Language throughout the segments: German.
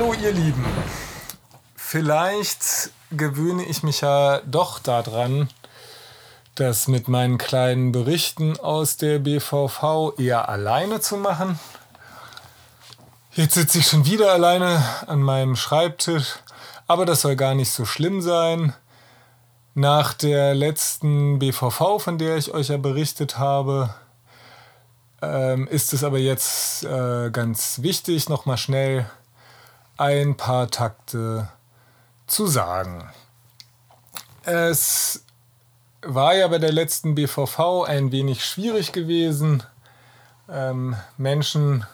Hallo ihr Lieben. Vielleicht gewöhne ich mich ja doch daran, das mit meinen kleinen Berichten aus der BVV eher alleine zu machen. Jetzt sitze ich schon wieder alleine an meinem Schreibtisch, aber das soll gar nicht so schlimm sein. Nach der letzten BVV, von der ich euch ja berichtet habe, ähm, ist es aber jetzt äh, ganz wichtig, nochmal schnell ein paar Takte zu sagen. Es war ja bei der letzten BVV ein wenig schwierig gewesen, ähm, Menschen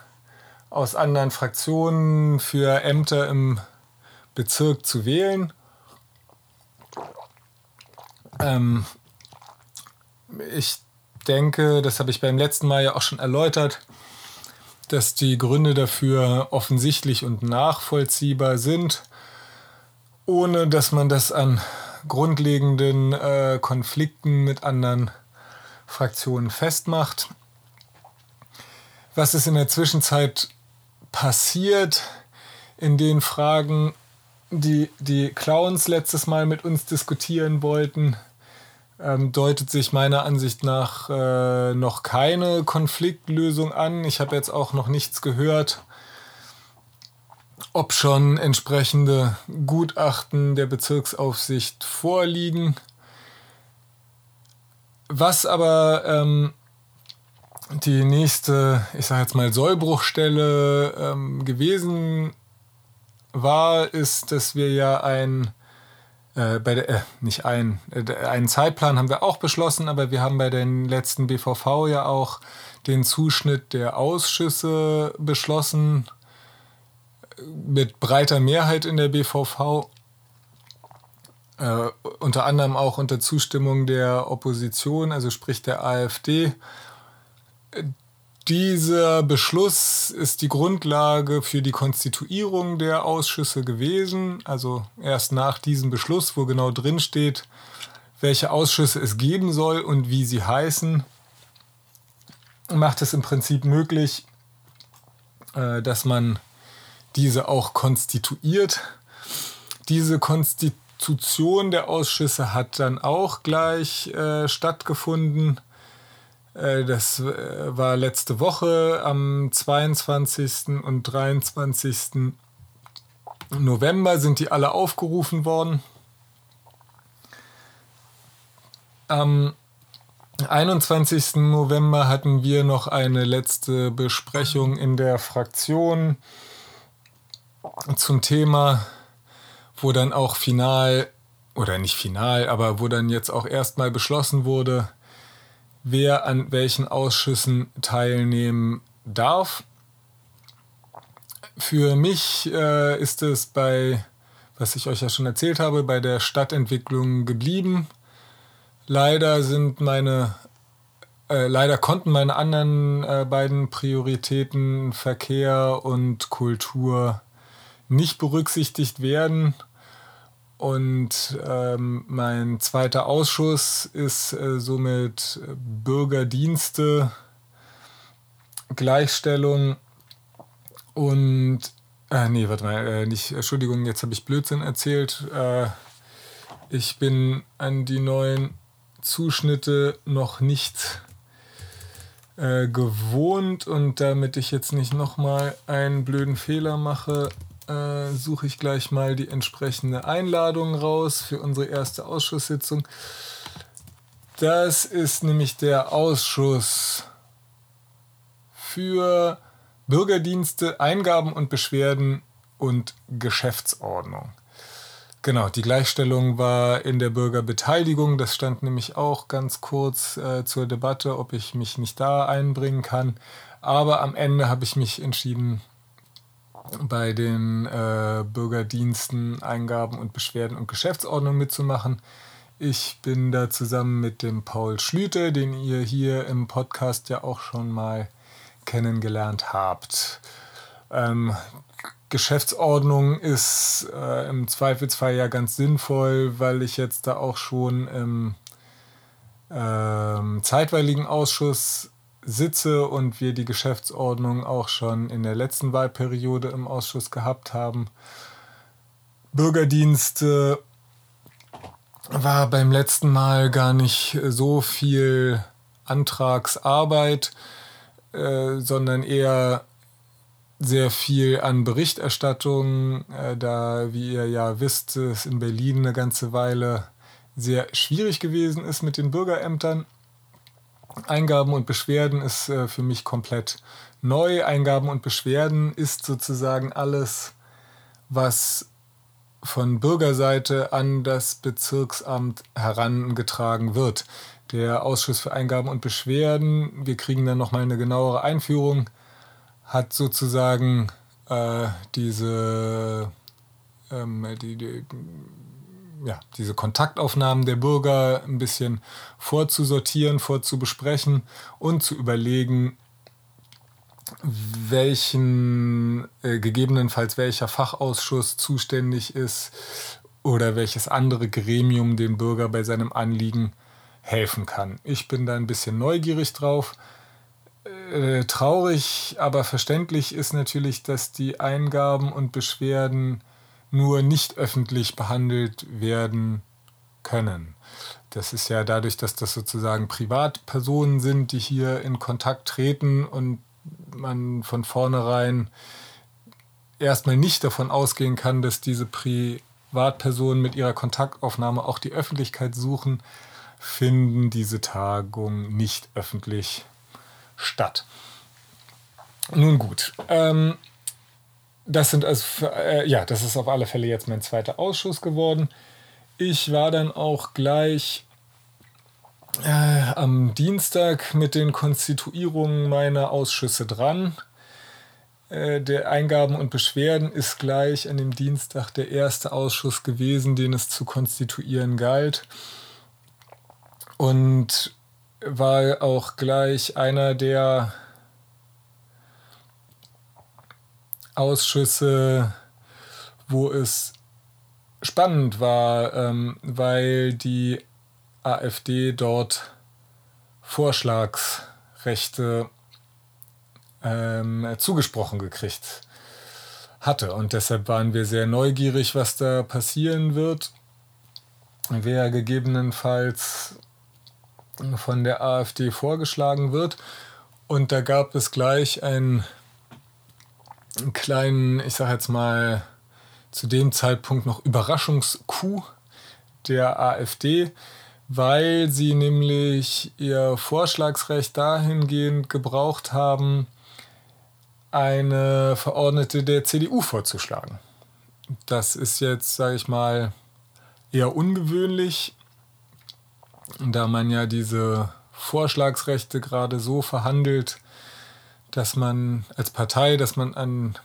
aus anderen Fraktionen für Ämter im Bezirk zu wählen. Ähm, ich denke, das habe ich beim letzten Mal ja auch schon erläutert, dass die Gründe dafür offensichtlich und nachvollziehbar sind, ohne dass man das an grundlegenden äh, Konflikten mit anderen Fraktionen festmacht. Was ist in der Zwischenzeit passiert in den Fragen, die die Clowns letztes Mal mit uns diskutieren wollten? Ähm, deutet sich meiner Ansicht nach äh, noch keine Konfliktlösung an. Ich habe jetzt auch noch nichts gehört, ob schon entsprechende Gutachten der Bezirksaufsicht vorliegen. Was aber ähm, die nächste, ich sage jetzt mal, Sollbruchstelle ähm, gewesen war, ist, dass wir ja ein äh, bei der, äh, nicht ein, äh, einen Zeitplan haben wir auch beschlossen, aber wir haben bei den letzten BVV ja auch den Zuschnitt der Ausschüsse beschlossen, mit breiter Mehrheit in der BVV, äh, unter anderem auch unter Zustimmung der Opposition, also sprich der AfD. Dieser Beschluss ist die Grundlage für die Konstituierung der Ausschüsse gewesen. Also erst nach diesem Beschluss, wo genau drin steht, welche Ausschüsse es geben soll und wie sie heißen, macht es im Prinzip möglich, äh, dass man diese auch konstituiert. Diese Konstitution der Ausschüsse hat dann auch gleich äh, stattgefunden das äh, war letzte Woche am 22. und 23. November sind die alle aufgerufen worden. Am 21. November hatten wir noch eine letzte Besprechung in der Fraktion zum Thema, wo dann auch final, oder nicht final, aber wo dann jetzt auch erstmal beschlossen wurde, wer an welchen Ausschüssen teilnehmen darf. Für mich äh, ist es bei, was ich euch ja schon erzählt habe, bei der Stadtentwicklung geblieben. Leider sind meine, äh, leider konnten meine anderen äh, beiden Prioritäten Verkehr und Kultur nicht berücksichtigt werden. Und ähm, mein zweiter Ausschuss ist äh, somit Bürgerdienste, Gleichstellung und äh, nee, warte mal, äh, nicht, Entschuldigung, jetzt habe ich Blödsinn erzählt. Äh, ich bin an die neuen Zuschnitte noch nicht äh, gewohnt und damit ich jetzt nicht nochmal einen blöden Fehler mache, äh, suche ich gleich mal die entsprechende Einladung raus für unsere erste Ausschusssitzung. Das ist nämlich der Ausschuss für Bürgerdienste, Eingaben und Beschwerden und Geschäftsordnung. Genau, die Gleichstellung war in der Bürgerbeteiligung. Das stand nämlich auch ganz kurz äh, zur Debatte, ob ich mich nicht da einbringen kann. Aber am Ende habe ich mich entschieden, bei den äh, Bürgerdiensten Eingaben und Beschwerden und Geschäftsordnung mitzumachen. Ich bin da zusammen mit dem Paul Schlüter, den ihr hier im Podcast ja auch schon mal kennengelernt habt. Ähm, Geschäftsordnung ist äh, im Zweifelsfall ja ganz sinnvoll, weil ich jetzt da auch schon im ähm, zeitweiligen Ausschuss sitze und wir die Geschäftsordnung auch schon in der letzten Wahlperiode im Ausschuss gehabt haben. Bürgerdienste war beim letzten Mal gar nicht so viel Antragsarbeit, äh, sondern eher sehr viel an Berichterstattung, äh, da, wie ihr ja wisst, es in Berlin eine ganze Weile sehr schwierig gewesen ist mit den Bürgerämtern. Eingaben und Beschwerden ist äh, für mich komplett neu. Eingaben und Beschwerden ist sozusagen alles, was von Bürgerseite an das Bezirksamt herangetragen wird. Der Ausschuss für Eingaben und Beschwerden, wir kriegen dann nochmal eine genauere Einführung, hat sozusagen äh, diese, ähm, die, die, ja, diese Kontaktaufnahmen der Bürger ein bisschen vorzusortieren, vorzubesprechen und zu überlegen, welchen, äh, gegebenenfalls welcher Fachausschuss zuständig ist oder welches andere Gremium dem Bürger bei seinem Anliegen helfen kann. Ich bin da ein bisschen neugierig drauf. Äh, traurig, aber verständlich ist natürlich, dass die Eingaben und Beschwerden nur nicht öffentlich behandelt werden können. Das ist ja dadurch, dass das sozusagen Privatpersonen sind, die hier in Kontakt treten und man von vornherein erstmal nicht davon ausgehen kann, dass diese Privatpersonen mit ihrer Kontaktaufnahme auch die Öffentlichkeit suchen, finden diese Tagungen nicht öffentlich statt. Nun gut, ähm, das sind also, äh, ja, das ist auf alle Fälle jetzt mein zweiter Ausschuss geworden. Ich war dann auch gleich äh, am Dienstag mit den Konstituierungen meiner Ausschüsse dran. Äh, der Eingaben und Beschwerden ist gleich an dem Dienstag der erste Ausschuss gewesen, den es zu konstituieren galt. Und war auch gleich einer der Ausschüsse, wo es spannend war, ähm, weil die AfD dort Vorschlagsrechte ähm, zugesprochen gekriegt hatte. Und deshalb waren wir sehr neugierig, was da passieren wird. Wer gegebenenfalls von der AfD vorgeschlagen wird. Und da gab es gleich einen, einen kleinen, ich sage jetzt mal, zu dem Zeitpunkt noch Überraschungskuh der AfD, weil sie nämlich ihr Vorschlagsrecht dahingehend gebraucht haben, eine Verordnete der CDU vorzuschlagen. Das ist jetzt, sage ich mal, eher ungewöhnlich, da man ja diese Vorschlagsrechte gerade so verhandelt, dass man als Partei, dass man an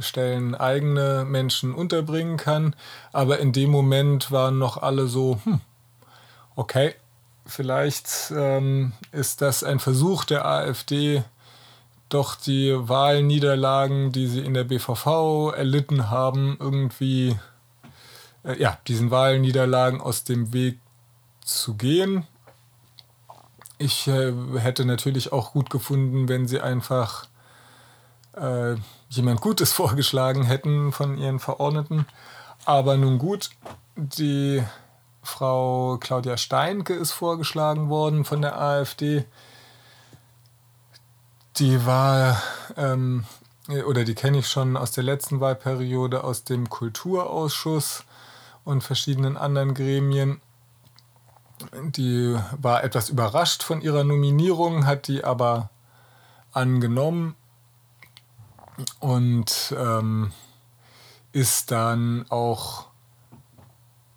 Stellen eigene Menschen unterbringen kann. Aber in dem Moment waren noch alle so, hm, okay, vielleicht ähm, ist das ein Versuch der AfD, doch die Wahlniederlagen, die sie in der BVV erlitten haben, irgendwie, äh, ja, diesen Wahlniederlagen aus dem Weg zu gehen. Ich äh, hätte natürlich auch gut gefunden, wenn sie einfach äh, jemand Gutes vorgeschlagen hätten von ihren Verordneten. Aber nun gut, die Frau Claudia Steinke ist vorgeschlagen worden von der AfD. Die war, ähm, oder die kenne ich schon aus der letzten Wahlperiode, aus dem Kulturausschuss und verschiedenen anderen Gremien. Die war etwas überrascht von ihrer Nominierung, hat die aber angenommen und ähm, ist dann auch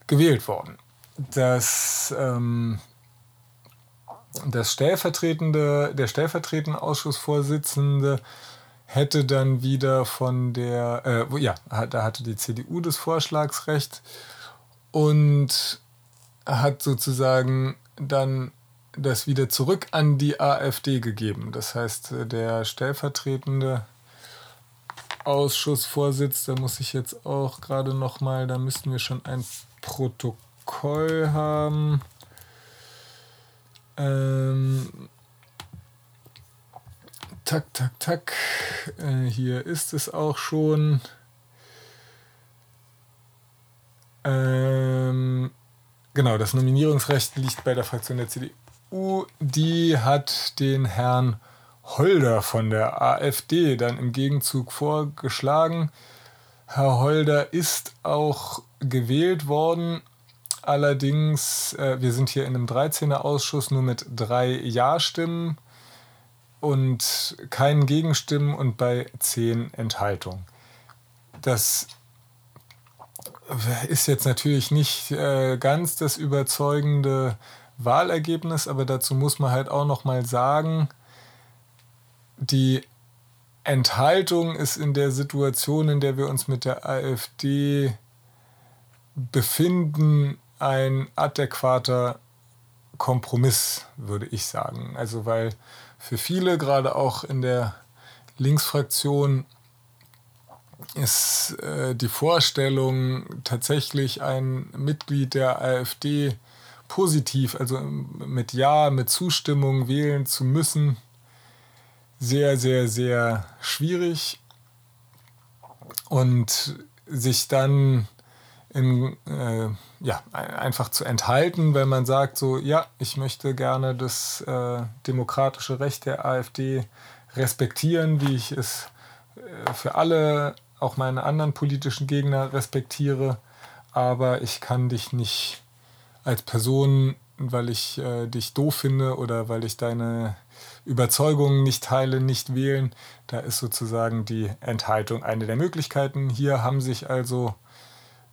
gewählt worden. Das, ähm, das stellvertretende, der stellvertretende Ausschussvorsitzende hätte dann wieder von der, äh, ja, da hatte die CDU das Vorschlagsrecht und hat sozusagen dann das wieder zurück an die AfD gegeben. Das heißt, der stellvertretende Ausschussvorsitz, muss ich jetzt auch gerade noch mal, da müssten wir schon ein Protokoll haben. Ähm, tak, tak, tak. Äh, hier ist es auch schon. Ähm, genau, das Nominierungsrecht liegt bei der Fraktion der CDU. Die hat den Herrn Holder von der AfD dann im Gegenzug vorgeschlagen. Herr Holder ist auch gewählt worden. Allerdings, äh, wir sind hier in einem 13er-Ausschuss nur mit drei Ja-Stimmen und keinen Gegenstimmen und bei zehn Enthaltungen. Das ist jetzt natürlich nicht äh, ganz das überzeugende Wahlergebnis, aber dazu muss man halt auch noch mal sagen, die Enthaltung ist in der Situation, in der wir uns mit der AfD befinden, ein adäquater Kompromiss, würde ich sagen. Also weil für viele, gerade auch in der Linksfraktion, ist äh, die Vorstellung, tatsächlich ein Mitglied der AfD positiv, also mit Ja, mit Zustimmung wählen zu müssen, sehr, sehr, sehr schwierig. Und sich dann in, äh, ja, einfach zu enthalten, wenn man sagt, so, ja, ich möchte gerne das äh, demokratische Recht der AfD respektieren, wie ich es äh, für alle auch meine anderen politischen Gegner respektiere, aber ich kann dich nicht als Person, weil ich äh, dich doof finde oder weil ich deine Überzeugungen nicht teile, nicht wählen. Da ist sozusagen die Enthaltung eine der Möglichkeiten. Hier haben sich also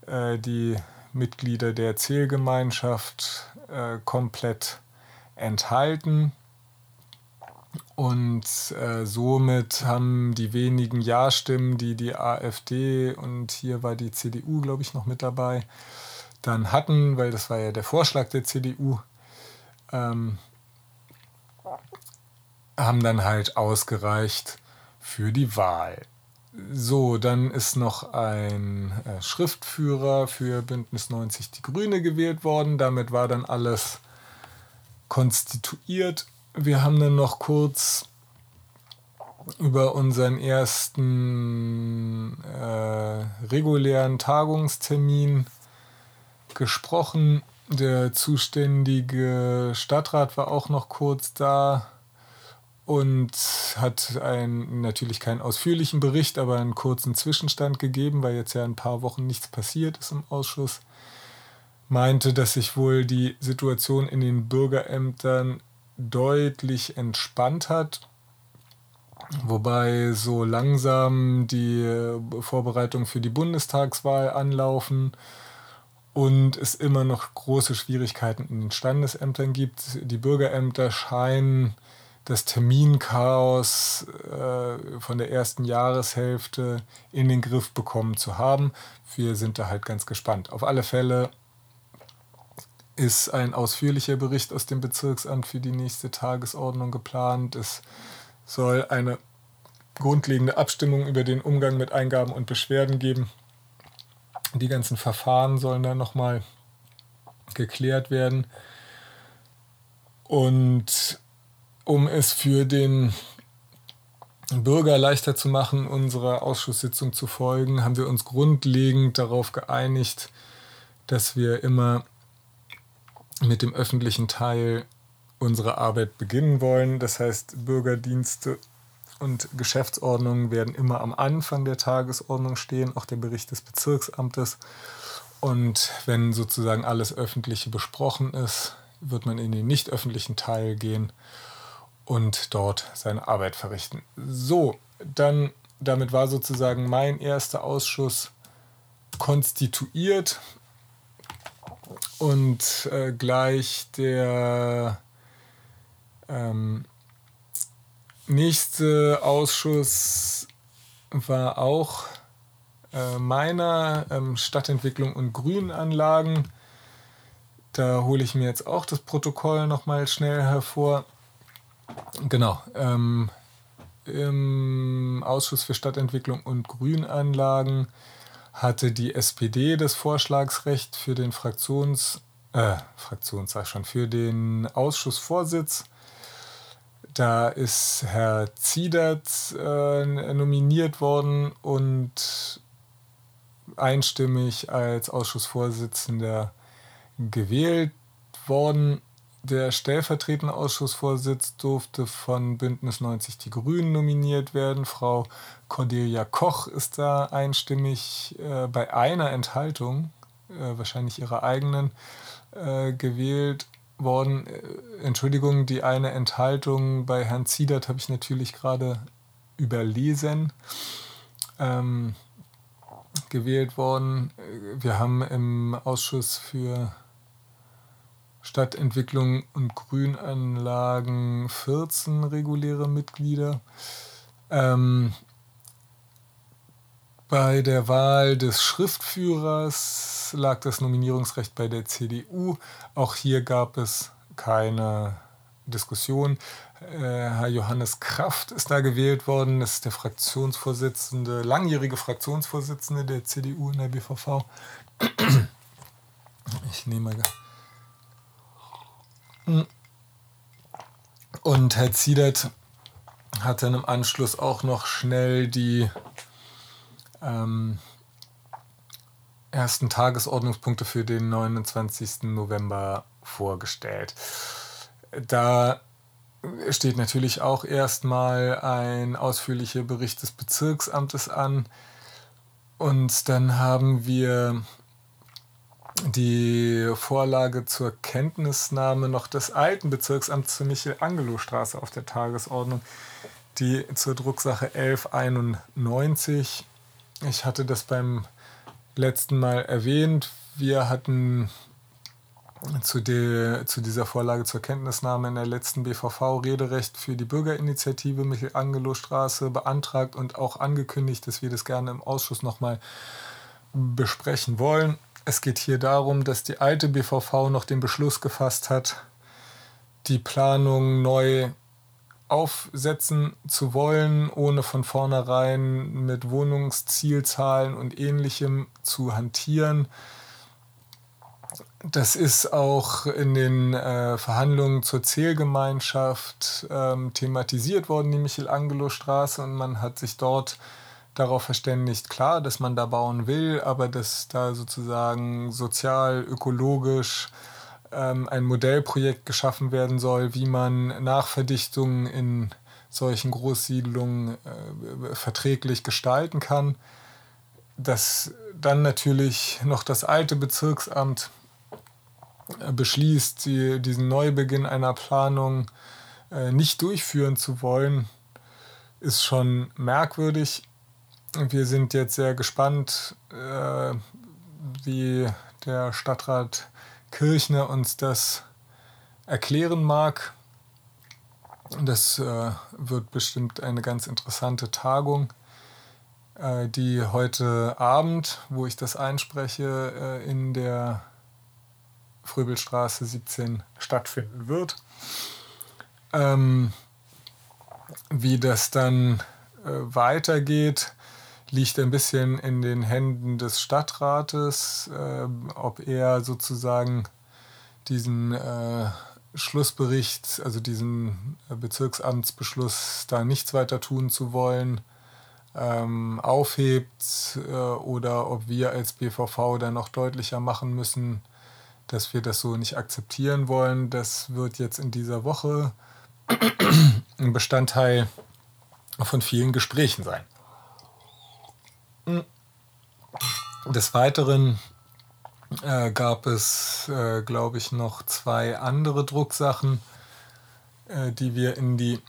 äh, die Mitglieder der Zählgemeinschaft äh, komplett enthalten. Und äh, somit haben die wenigen Ja-Stimmen, die die AfD und hier war die CDU, glaube ich, noch mit dabei, dann hatten, weil das war ja der Vorschlag der CDU, ähm, haben dann halt ausgereicht für die Wahl. So, dann ist noch ein äh, Schriftführer für Bündnis 90 Die Grüne gewählt worden. Damit war dann alles konstituiert wir haben dann noch kurz über unseren ersten äh, regulären Tagungstermin gesprochen. Der zuständige Stadtrat war auch noch kurz da und hat einen, natürlich keinen ausführlichen Bericht, aber einen kurzen Zwischenstand gegeben, weil jetzt ja ein paar Wochen nichts passiert ist im Ausschuss. Meinte, dass sich wohl die Situation in den Bürgerämtern deutlich entspannt hat. Wobei so langsam die Vorbereitungen für die Bundestagswahl anlaufen und es immer noch große Schwierigkeiten in den Standesämtern gibt. Die Bürgerämter scheinen das Terminchaos äh, von der ersten Jahreshälfte in den Griff bekommen zu haben. Wir sind da halt ganz gespannt. Auf alle Fälle ist ein ausführlicher Bericht aus dem Bezirksamt für die nächste Tagesordnung geplant. Es soll eine grundlegende Abstimmung über den Umgang mit Eingaben und Beschwerden geben. Die ganzen Verfahren sollen dann nochmal geklärt werden. Und um es für den Bürger leichter zu machen, unserer Ausschusssitzung zu folgen, haben wir uns grundlegend darauf geeinigt, dass wir immer mit dem öffentlichen Teil unserer Arbeit beginnen wollen. Das heißt, Bürgerdienste und Geschäftsordnungen werden immer am Anfang der Tagesordnung stehen, auch der Bericht des Bezirksamtes. Und wenn sozusagen alles Öffentliche besprochen ist, wird man in den nicht öffentlichen Teil gehen und dort seine Arbeit verrichten. So, dann damit war sozusagen mein erster Ausschuss konstituiert und äh, gleich der ähm, nächste Ausschuss war auch äh, meiner ähm, Stadtentwicklung und Grünanlagen. Da hole ich mir jetzt auch das Protokoll nochmal schnell hervor. Genau. Ähm, Im Ausschuss für Stadtentwicklung und Grünanlagen hatte die SPD das Vorschlagsrecht für den Fraktions, äh, Fraktions, sag schon, für den Ausschussvorsitz. Da ist Herr Ziedert äh, nominiert worden und einstimmig als Ausschussvorsitzender gewählt worden. Der stellvertretende Ausschussvorsitz durfte von Bündnis 90 Die Grünen nominiert werden. Frau Cordelia Koch ist da einstimmig äh, bei einer Enthaltung, äh, wahrscheinlich ihrer eigenen, äh, gewählt worden. Äh, Entschuldigung, die eine Enthaltung bei Herrn Ziedert habe ich natürlich gerade überlesen. Ähm, gewählt worden. Wir haben im Ausschuss für Stadtentwicklung und Grünanlagen 14 reguläre Mitglieder. Ähm, bei der Wahl des Schriftführers lag das Nominierungsrecht bei der CDU. Auch hier gab es keine Diskussion. Äh, Herr Johannes Kraft ist da gewählt worden. Das ist der Fraktionsvorsitzende, langjährige Fraktionsvorsitzende der CDU in der BVV. Ich nehme mal. Und Herr Ziedert hat dann im Anschluss auch noch schnell die ähm, ersten Tagesordnungspunkte für den 29. November vorgestellt. Da steht natürlich auch erstmal ein ausführlicher Bericht des Bezirksamtes an. Und dann haben wir die Vorlage zur Kenntnisnahme noch des alten Bezirksamts zur Michel-Angelo-Straße auf der Tagesordnung, die zur Drucksache 1191. Ich hatte das beim letzten Mal erwähnt. Wir hatten zu, die, zu dieser Vorlage zur Kenntnisnahme in der letzten BVV Rederecht für die Bürgerinitiative Michel-Angelo-Straße beantragt und auch angekündigt, dass wir das gerne im Ausschuss nochmal besprechen wollen. Es geht hier darum, dass die alte BVV noch den Beschluss gefasst hat, die Planung neu aufsetzen zu wollen, ohne von vornherein mit Wohnungszielzahlen und ähnlichem zu hantieren. Das ist auch in den äh, Verhandlungen zur Zählgemeinschaft ähm, thematisiert worden, die Michelangelo-Straße, und man hat sich dort darauf verständigt, klar, dass man da bauen will, aber dass da sozusagen sozial, ökologisch ähm, ein Modellprojekt geschaffen werden soll, wie man Nachverdichtungen in solchen Großsiedlungen äh, verträglich gestalten kann. Dass dann natürlich noch das alte Bezirksamt äh, beschließt, die, diesen Neubeginn einer Planung äh, nicht durchführen zu wollen, ist schon merkwürdig. Wir sind jetzt sehr gespannt, äh, wie der Stadtrat Kirchner uns das erklären mag. Das äh, wird bestimmt eine ganz interessante Tagung, äh, die heute Abend, wo ich das einspreche, äh, in der Fröbelstraße 17 stattfinden wird. Ähm, wie das dann äh, weitergeht, liegt ein bisschen in den Händen des Stadtrates, äh, ob er sozusagen diesen äh, Schlussbericht, also diesen Bezirksamtsbeschluss, da nichts weiter tun zu wollen, ähm, aufhebt äh, oder ob wir als BVV da noch deutlicher machen müssen, dass wir das so nicht akzeptieren wollen. Das wird jetzt in dieser Woche ein Bestandteil von vielen Gesprächen sein. Des Weiteren äh, gab es, äh, glaube ich, noch zwei andere Drucksachen, äh, die wir in die,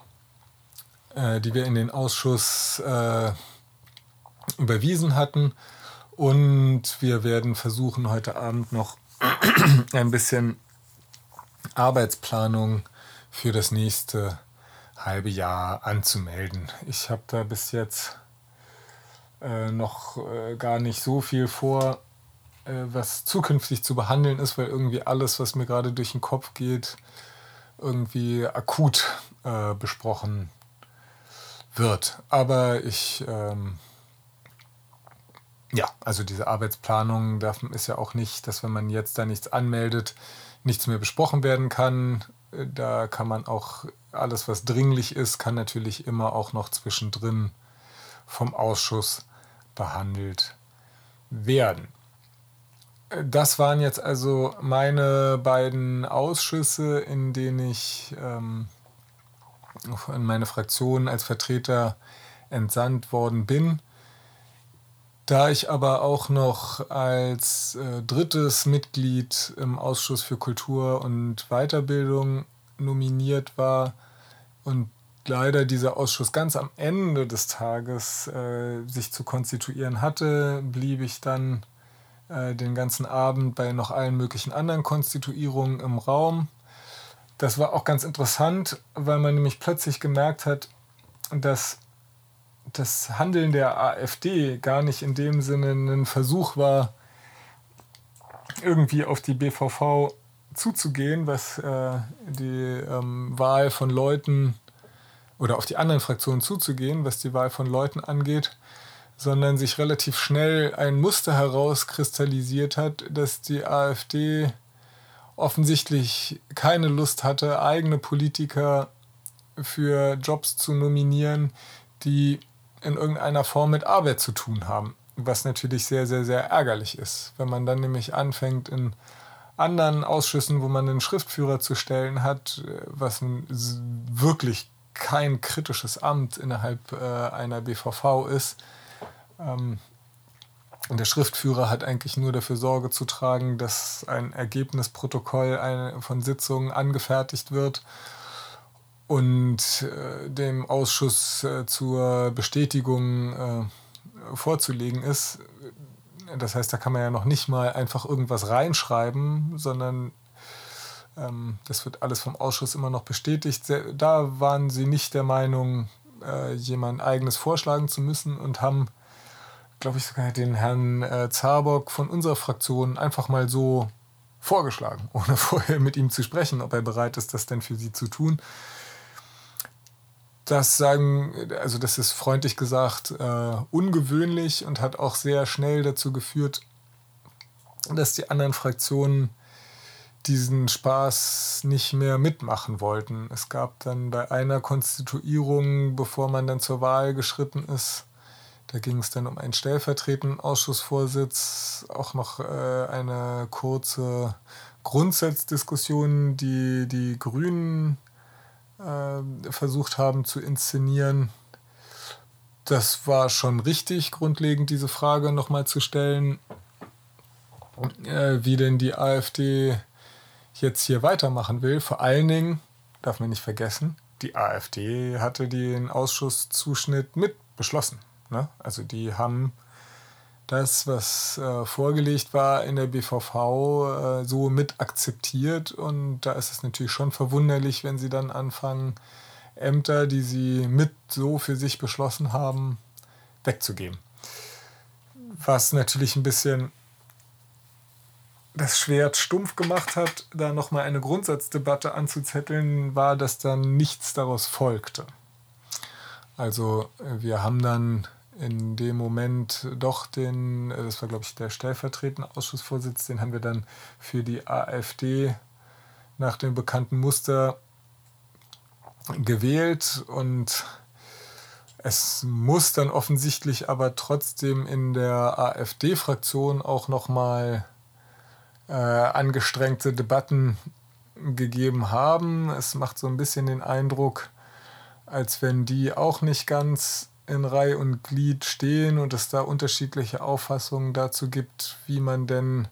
äh, die wir in den Ausschuss äh, überwiesen hatten. Und wir werden versuchen, heute Abend noch ein bisschen Arbeitsplanung für das nächste halbe Jahr anzumelden. Ich habe da bis jetzt äh, noch äh, gar nicht so viel vor, äh, was zukünftig zu behandeln ist, weil irgendwie alles, was mir gerade durch den Kopf geht, irgendwie akut äh, besprochen wird. Aber ich, ähm, ja, also diese Arbeitsplanung darf, ist ja auch nicht, dass wenn man jetzt da nichts anmeldet, nichts mehr besprochen werden kann. Äh, da kann man auch alles, was dringlich ist, kann natürlich immer auch noch zwischendrin vom Ausschuss behandelt werden. Das waren jetzt also meine beiden Ausschüsse, in denen ich ähm, in meine Fraktion als Vertreter entsandt worden bin. Da ich aber auch noch als äh, drittes Mitglied im Ausschuss für Kultur und Weiterbildung nominiert war und leider dieser Ausschuss ganz am Ende des Tages äh, sich zu konstituieren hatte, blieb ich dann äh, den ganzen Abend bei noch allen möglichen anderen Konstituierungen im Raum. Das war auch ganz interessant, weil man nämlich plötzlich gemerkt hat, dass das Handeln der AfD gar nicht in dem Sinne ein Versuch war, irgendwie auf die BVV zuzugehen, was äh, die ähm, Wahl von Leuten oder auf die anderen Fraktionen zuzugehen, was die Wahl von Leuten angeht, sondern sich relativ schnell ein Muster herauskristallisiert hat, dass die AfD offensichtlich keine Lust hatte, eigene Politiker für Jobs zu nominieren, die in irgendeiner Form mit Arbeit zu tun haben. Was natürlich sehr, sehr, sehr ärgerlich ist. Wenn man dann nämlich anfängt, in anderen Ausschüssen, wo man einen Schriftführer zu stellen hat, was wirklich kein kritisches Amt innerhalb äh, einer BVV ist. Ähm, der Schriftführer hat eigentlich nur dafür Sorge zu tragen, dass ein Ergebnisprotokoll von Sitzungen angefertigt wird und äh, dem Ausschuss äh, zur Bestätigung äh, vorzulegen ist. Das heißt, da kann man ja noch nicht mal einfach irgendwas reinschreiben, sondern das wird alles vom Ausschuss immer noch bestätigt. Da waren sie nicht der Meinung, äh, jemand eigenes vorschlagen zu müssen und haben, glaube ich, sogar den Herrn äh, Zabock von unserer Fraktion einfach mal so vorgeschlagen, ohne vorher mit ihm zu sprechen, ob er bereit ist, das denn für sie zu tun das sagen, also das ist freundlich gesagt äh, ungewöhnlich und hat auch sehr schnell dazu geführt, dass die anderen Fraktionen diesen Spaß nicht mehr mitmachen wollten. Es gab dann bei einer Konstituierung, bevor man dann zur Wahl geschritten ist, da ging es dann um einen stellvertretenden Ausschussvorsitz, auch noch äh, eine kurze Grundsatzdiskussion, die die Grünen äh, versucht haben zu inszenieren. Das war schon richtig, grundlegend diese Frage nochmal zu stellen, äh, wie denn die AfD jetzt hier weitermachen will. Vor allen Dingen, darf man nicht vergessen, die AfD hatte den Ausschusszuschnitt mit beschlossen. Ne? Also die haben das, was äh, vorgelegt war in der BVV, äh, so mit akzeptiert. Und da ist es natürlich schon verwunderlich, wenn sie dann anfangen, Ämter, die sie mit so für sich beschlossen haben, wegzugeben. Was natürlich ein bisschen das Schwert stumpf gemacht hat, da nochmal eine Grundsatzdebatte anzuzetteln, war, dass dann nichts daraus folgte. Also wir haben dann in dem Moment doch den, äh, das war glaube ich der stellvertretende Ausschussvorsitz, den haben wir dann für die AfD nach dem bekannten Muster gewählt und es muss dann offensichtlich aber trotzdem in der AfD-Fraktion auch nochmal äh, angestrengte Debatten gegeben haben. Es macht so ein bisschen den Eindruck, als wenn die auch nicht ganz in Reihe und Glied stehen und es da unterschiedliche Auffassungen dazu gibt, wie man denn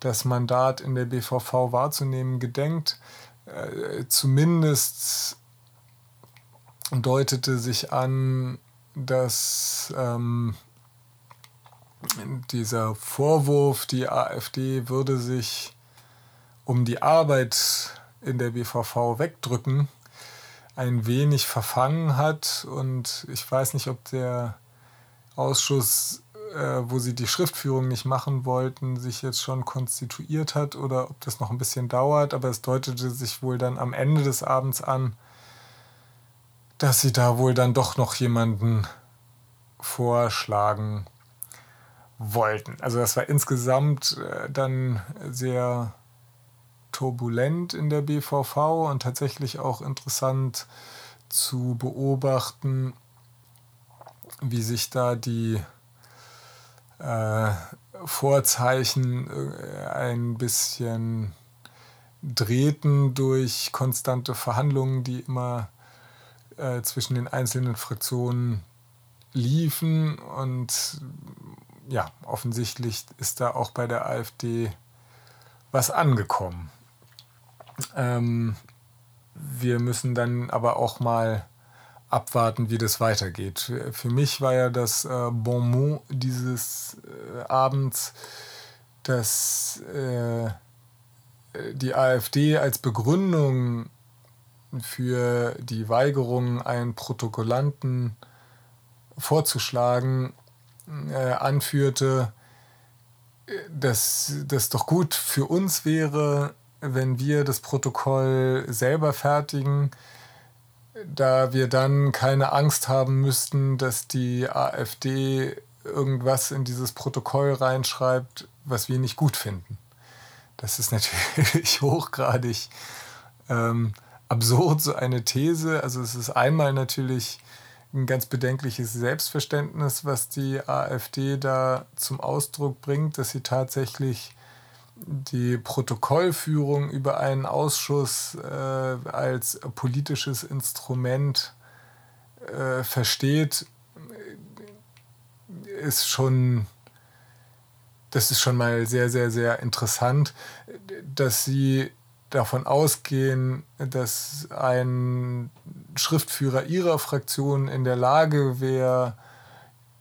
das Mandat in der BVV wahrzunehmen gedenkt. Äh, zumindest deutete sich an, dass ähm, dieser Vorwurf, die AfD würde sich um die Arbeit in der BVV wegdrücken, ein wenig verfangen hat. Und ich weiß nicht, ob der Ausschuss, äh, wo sie die Schriftführung nicht machen wollten, sich jetzt schon konstituiert hat oder ob das noch ein bisschen dauert. Aber es deutete sich wohl dann am Ende des Abends an, dass sie da wohl dann doch noch jemanden vorschlagen wollten. Also das war insgesamt äh, dann sehr turbulent in der BVV und tatsächlich auch interessant zu beobachten, wie sich da die äh, Vorzeichen äh, ein bisschen drehten durch konstante Verhandlungen, die immer äh, zwischen den einzelnen Fraktionen liefen. Und ja, offensichtlich ist da auch bei der AfD was angekommen. Ähm, wir müssen dann aber auch mal abwarten, wie das weitergeht. Für mich war ja das äh, Bon mot dieses äh, Abends, dass äh, die AfD als Begründung für die Weigerung, einen Protokollanten vorzuschlagen, äh, anführte, dass das doch gut für uns wäre, wenn wir das Protokoll selber fertigen, da wir dann keine Angst haben müssten, dass die AfD irgendwas in dieses Protokoll reinschreibt, was wir nicht gut finden. Das ist natürlich hochgradig ähm, absurd, so eine These. Also es ist einmal natürlich ein ganz bedenkliches Selbstverständnis, was die AfD da zum Ausdruck bringt, dass sie tatsächlich die Protokollführung über einen Ausschuss äh, als politisches Instrument äh, versteht, ist schon, das ist schon mal sehr, sehr, sehr interessant, dass sie davon ausgehen, dass ein Schriftführer ihrer Fraktion in der Lage wäre,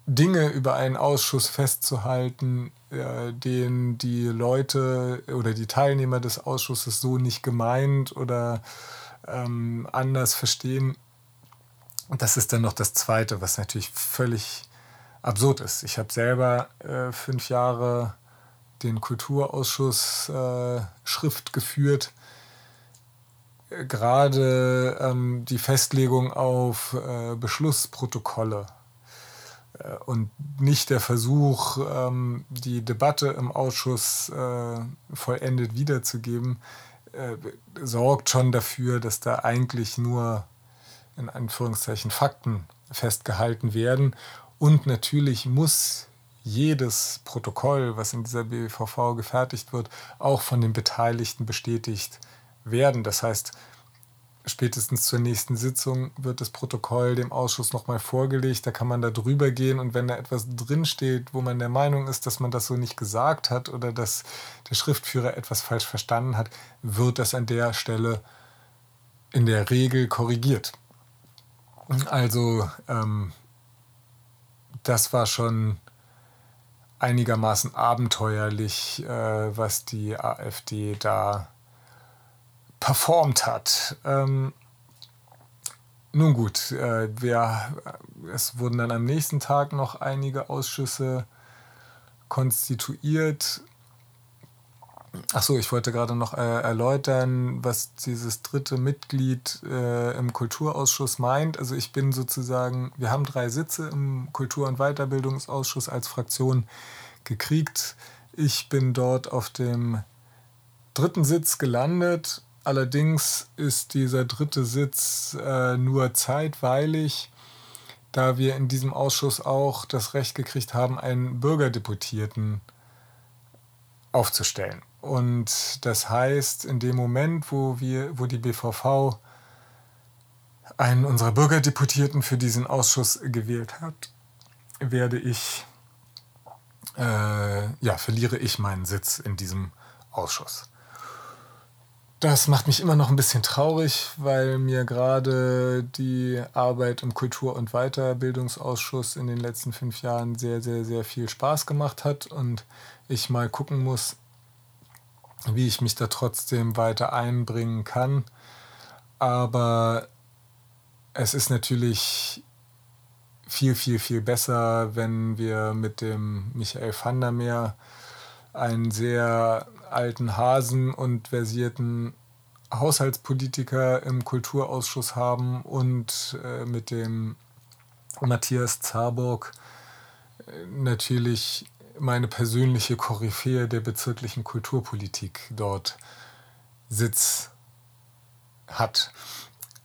Dinge über einen Ausschuss festzuhalten, äh, den die Leute oder die Teilnehmer des Ausschusses so nicht gemeint oder ähm, anders verstehen. Und das ist dann noch das Zweite, was natürlich völlig absurd ist. Ich habe selber äh, fünf Jahre den Kulturausschuss äh, Schrift geführt. Gerade ähm, die Festlegung auf äh, Beschlussprotokolle äh, und nicht der Versuch, ähm, die Debatte im Ausschuss äh, vollendet wiederzugeben, äh, sorgt schon dafür, dass da eigentlich nur in Anführungszeichen Fakten festgehalten werden. Und natürlich muss jedes Protokoll, was in dieser BVV gefertigt wird, auch von den Beteiligten bestätigt werden. Das heißt, spätestens zur nächsten Sitzung wird das Protokoll dem Ausschuss nochmal vorgelegt. Da kann man da drüber gehen und wenn da etwas drinsteht, wo man der Meinung ist, dass man das so nicht gesagt hat oder dass der Schriftführer etwas falsch verstanden hat, wird das an der Stelle in der Regel korrigiert. Also ähm, das war schon einigermaßen abenteuerlich, äh, was die AfD da performt hat. Ähm, nun gut, äh, wir, es wurden dann am nächsten Tag noch einige Ausschüsse konstituiert. Achso, ich wollte gerade noch äh, erläutern, was dieses dritte Mitglied äh, im Kulturausschuss meint. Also ich bin sozusagen, wir haben drei Sitze im Kultur- und Weiterbildungsausschuss als Fraktion gekriegt. Ich bin dort auf dem dritten Sitz gelandet Allerdings ist dieser dritte Sitz äh, nur zeitweilig, da wir in diesem Ausschuss auch das Recht gekriegt haben, einen Bürgerdeputierten aufzustellen. Und das heißt, in dem Moment, wo, wir, wo die BVV einen unserer Bürgerdeputierten für diesen Ausschuss gewählt hat, werde ich, äh, ja, verliere ich meinen Sitz in diesem Ausschuss. Das macht mich immer noch ein bisschen traurig, weil mir gerade die Arbeit im Kultur- und Weiterbildungsausschuss in den letzten fünf Jahren sehr, sehr, sehr viel Spaß gemacht hat und ich mal gucken muss, wie ich mich da trotzdem weiter einbringen kann. Aber es ist natürlich viel, viel, viel besser, wenn wir mit dem Michael van der Meer einen sehr alten Hasen und versierten Haushaltspolitiker im Kulturausschuss haben und äh, mit dem Matthias Zarburg äh, natürlich meine persönliche Koryphäe der bezirklichen Kulturpolitik dort Sitz hat.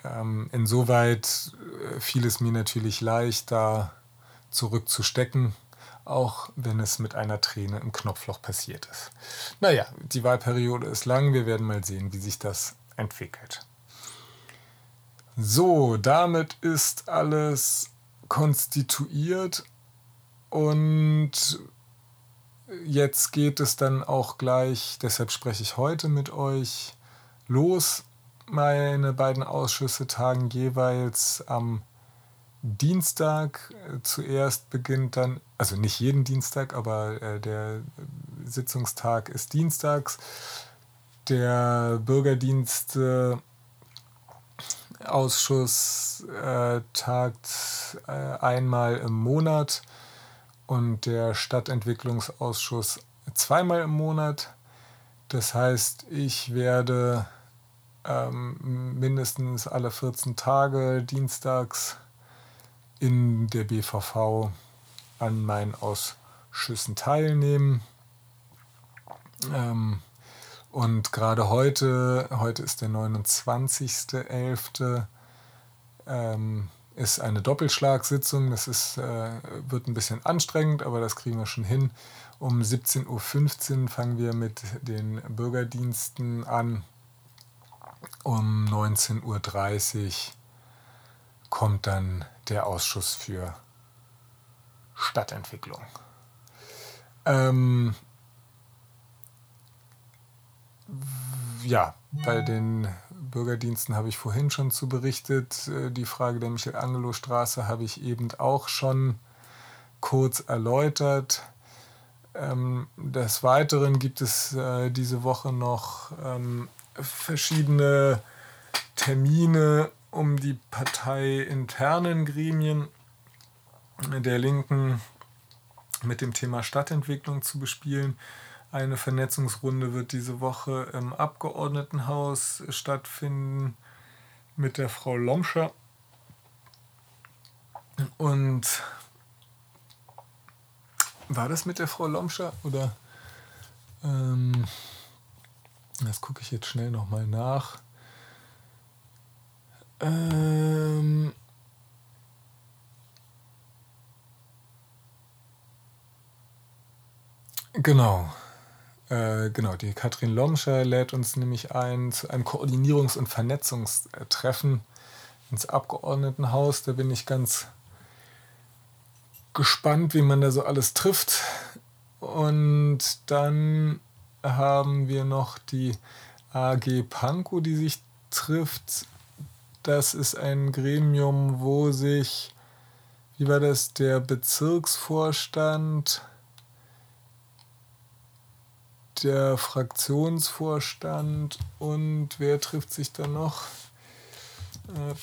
Ähm, insoweit äh, fiel es mir natürlich leicht, da zurückzustecken, auch wenn es mit einer Träne im Knopfloch passiert ist. Naja, die Wahlperiode ist lang, wir werden mal sehen, wie sich das entwickelt. So, damit ist alles konstituiert und jetzt geht es dann auch gleich, deshalb spreche ich heute mit euch los. Meine beiden Ausschüsse tagen jeweils am Dienstag. Zuerst beginnt dann, also nicht jeden Dienstag, aber äh, der Sitzungstag ist dienstags. Der Bürgerdienste Ausschuss äh, tagt äh, einmal im Monat und der Stadtentwicklungsausschuss zweimal im Monat. Das heißt, ich werde ähm, mindestens alle 14 Tage dienstags in der BVV an meinen Ausschüssen teilnehmen. Ähm, und gerade heute, heute ist der 29.11., ähm, ist eine Doppelschlagsitzung. Das ist, äh, wird ein bisschen anstrengend, aber das kriegen wir schon hin. Um 17.15 Uhr fangen wir mit den Bürgerdiensten an. Um 19.30 Uhr kommt dann der Ausschuss für Stadtentwicklung. Ähm, ja, bei den Bürgerdiensten habe ich vorhin schon zu berichtet. Äh, die Frage der Michelangelo-Straße habe ich eben auch schon kurz erläutert. Ähm, des Weiteren gibt es äh, diese Woche noch ähm, verschiedene Termine, um die parteiinternen Gremien der Linken mit dem Thema Stadtentwicklung zu bespielen. Eine Vernetzungsrunde wird diese Woche im Abgeordnetenhaus stattfinden mit der Frau Lomscher. Und war das mit der Frau Lomscher oder? Ähm, das gucke ich jetzt schnell nochmal nach. Ähm, genau. Äh, genau, die Katrin Lomscher lädt uns nämlich ein zu einem Koordinierungs- und Vernetzungstreffen ins Abgeordnetenhaus. Da bin ich ganz gespannt, wie man da so alles trifft. Und dann haben wir noch die AG Pankow, die sich trifft. Das ist ein Gremium, wo sich, wie war das, der Bezirksvorstand der Fraktionsvorstand und wer trifft sich da noch? Äh,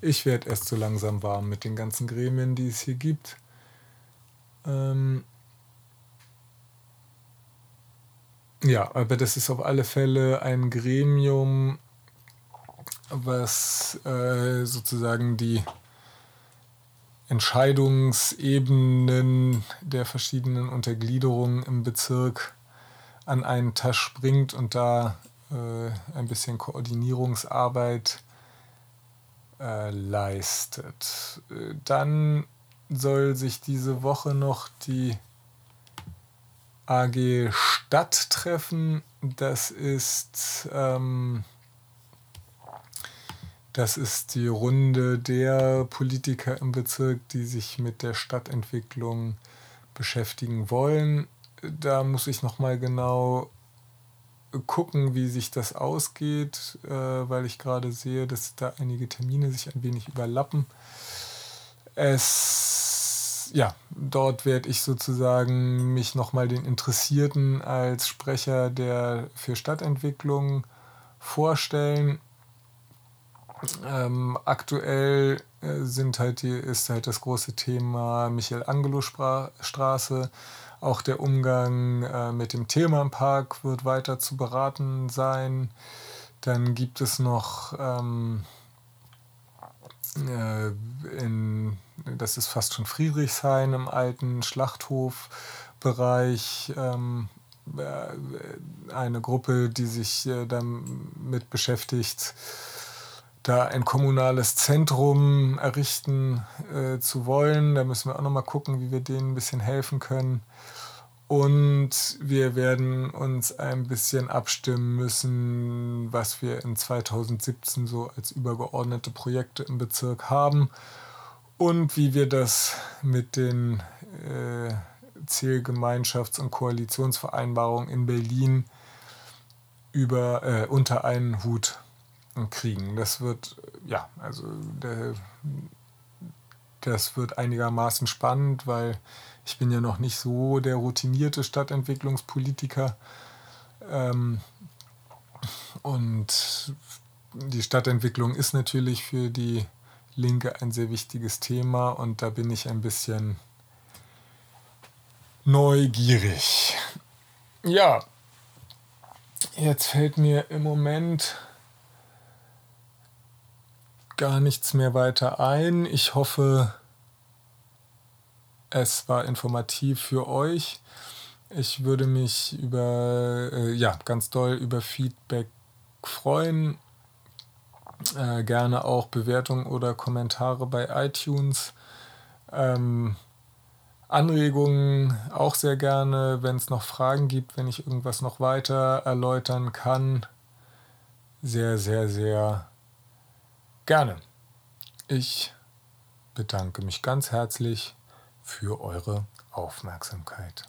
ich werde erst so langsam warm mit den ganzen Gremien, die es hier gibt. Ähm ja, aber das ist auf alle Fälle ein Gremium, was äh, sozusagen die Entscheidungsebenen der verschiedenen Untergliederungen im Bezirk an einen Tasch bringt und da äh, ein bisschen Koordinierungsarbeit äh, leistet. Dann soll sich diese Woche noch die AG Stadt treffen. Das ist ähm, das ist die Runde der Politiker im Bezirk, die sich mit der Stadtentwicklung beschäftigen wollen. Da muss ich nochmal genau gucken, wie sich das ausgeht, äh, weil ich gerade sehe, dass da einige Termine sich ein wenig überlappen. Es, ja, dort werde ich sozusagen mich nochmal den Interessierten als Sprecher der für Stadtentwicklung vorstellen ähm, aktuell äh, sind halt die, ist halt das große Thema Michelangelo-Straße. Auch der Umgang äh, mit dem Themenpark wird weiter zu beraten sein. Dann gibt es noch ähm, äh, in, das ist fast schon Friedrichshain im alten Schlachthofbereich, ähm, äh, eine Gruppe, die sich äh, damit beschäftigt, da ein kommunales Zentrum errichten äh, zu wollen. Da müssen wir auch nochmal gucken, wie wir denen ein bisschen helfen können. Und wir werden uns ein bisschen abstimmen müssen, was wir in 2017 so als übergeordnete Projekte im Bezirk haben und wie wir das mit den äh, Zielgemeinschafts- und Koalitionsvereinbarungen in Berlin über, äh, unter einen Hut kriegen. Das wird, ja, also der, das wird einigermaßen spannend, weil ich bin ja noch nicht so der routinierte Stadtentwicklungspolitiker. Ähm, und die Stadtentwicklung ist natürlich für die Linke ein sehr wichtiges Thema und da bin ich ein bisschen neugierig. Ja, jetzt fällt mir im Moment gar nichts mehr weiter ein. Ich hoffe, es war informativ für euch. Ich würde mich über, äh, ja, ganz doll über Feedback freuen. Äh, gerne auch Bewertungen oder Kommentare bei iTunes. Ähm, Anregungen auch sehr gerne, wenn es noch Fragen gibt, wenn ich irgendwas noch weiter erläutern kann. Sehr, sehr, sehr gerne. Ich bedanke mich ganz herzlich für eure Aufmerksamkeit.